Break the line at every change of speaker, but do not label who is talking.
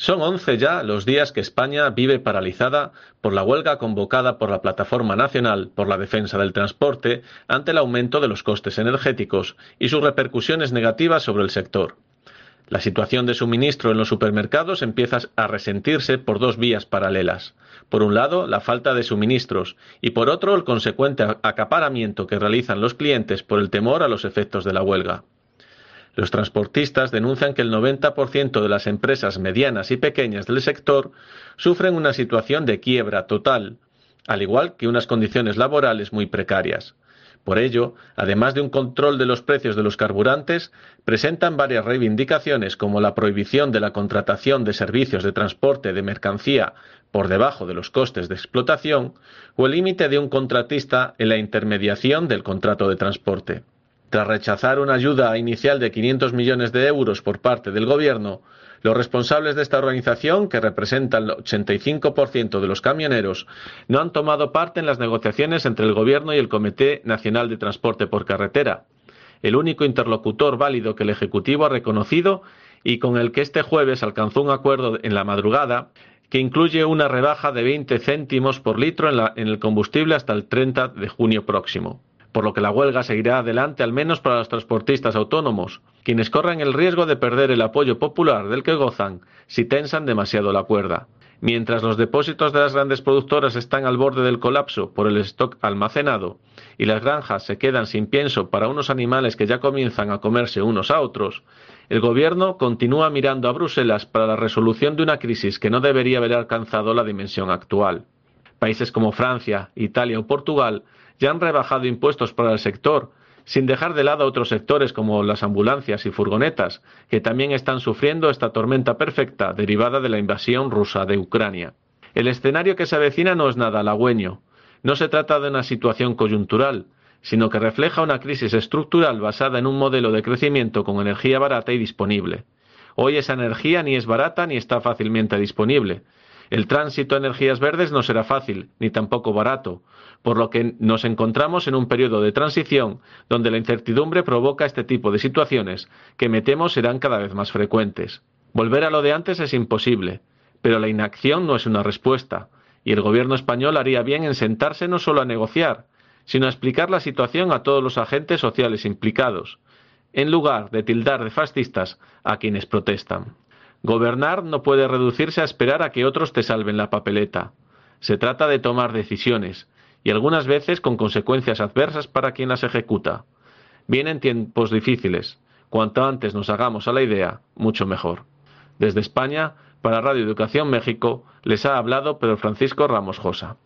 Son once ya los días que España vive paralizada por la huelga convocada por la Plataforma Nacional por la Defensa del Transporte ante el aumento de los costes energéticos y sus repercusiones negativas sobre el sector. La situación de suministro en los supermercados empieza a resentirse por dos vías paralelas. Por un lado, la falta de suministros y por otro, el consecuente acaparamiento que realizan los clientes por el temor a los efectos de la huelga. Los transportistas denuncian que el 90% de las empresas medianas y pequeñas del sector sufren una situación de quiebra total, al igual que unas condiciones laborales muy precarias. Por ello, además de un control de los precios de los carburantes, presentan varias reivindicaciones como la prohibición de la contratación de servicios de transporte de mercancía por debajo de los costes de explotación o el límite de un contratista en la intermediación del contrato de transporte. Tras rechazar una ayuda inicial de 500 millones de euros por parte del Gobierno, los responsables de esta organización, que representan el 85% de los camioneros, no han tomado parte en las negociaciones entre el Gobierno y el Comité Nacional de Transporte por Carretera, el único interlocutor válido que el Ejecutivo ha reconocido y con el que este jueves alcanzó un acuerdo en la madrugada que incluye una rebaja de 20 céntimos por litro en, en el combustible hasta el 30 de junio próximo por lo que la huelga seguirá adelante al menos para los transportistas autónomos, quienes corren el riesgo de perder el apoyo popular del que gozan si tensan demasiado la cuerda. Mientras los depósitos de las grandes productoras están al borde del colapso por el stock almacenado y las granjas se quedan sin pienso para unos animales que ya comienzan a comerse unos a otros, el gobierno continúa mirando a Bruselas para la resolución de una crisis que no debería haber alcanzado la dimensión actual. Países como Francia, Italia o Portugal ya han rebajado impuestos para el sector, sin dejar de lado otros sectores como las ambulancias y furgonetas, que también están sufriendo esta tormenta perfecta derivada de la invasión rusa de Ucrania. El escenario que se avecina no es nada halagüeño. No se trata de una situación coyuntural, sino que refleja una crisis estructural basada en un modelo de crecimiento con energía barata y disponible. Hoy esa energía ni es barata ni está fácilmente disponible, el tránsito a energías verdes no será fácil, ni tampoco barato, por lo que nos encontramos en un periodo de transición donde la incertidumbre provoca este tipo de situaciones que me temo serán cada vez más frecuentes. Volver a lo de antes es imposible, pero la inacción no es una respuesta, y el gobierno español haría bien en sentarse no solo a negociar, sino a explicar la situación a todos los agentes sociales implicados, en lugar de tildar de fascistas a quienes protestan. Gobernar no puede reducirse a esperar a que otros te salven la papeleta. Se trata de tomar decisiones, y algunas veces con consecuencias adversas para quien las ejecuta. Vienen tiempos difíciles. Cuanto antes nos hagamos a la idea, mucho mejor. Desde España, para Radio Educación México, les ha hablado Pedro Francisco Ramos Josa.